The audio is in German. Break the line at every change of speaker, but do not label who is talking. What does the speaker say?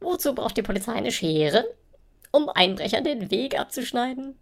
Wozu braucht die Polizei eine Schere? Um Einbrechern den Weg abzuschneiden?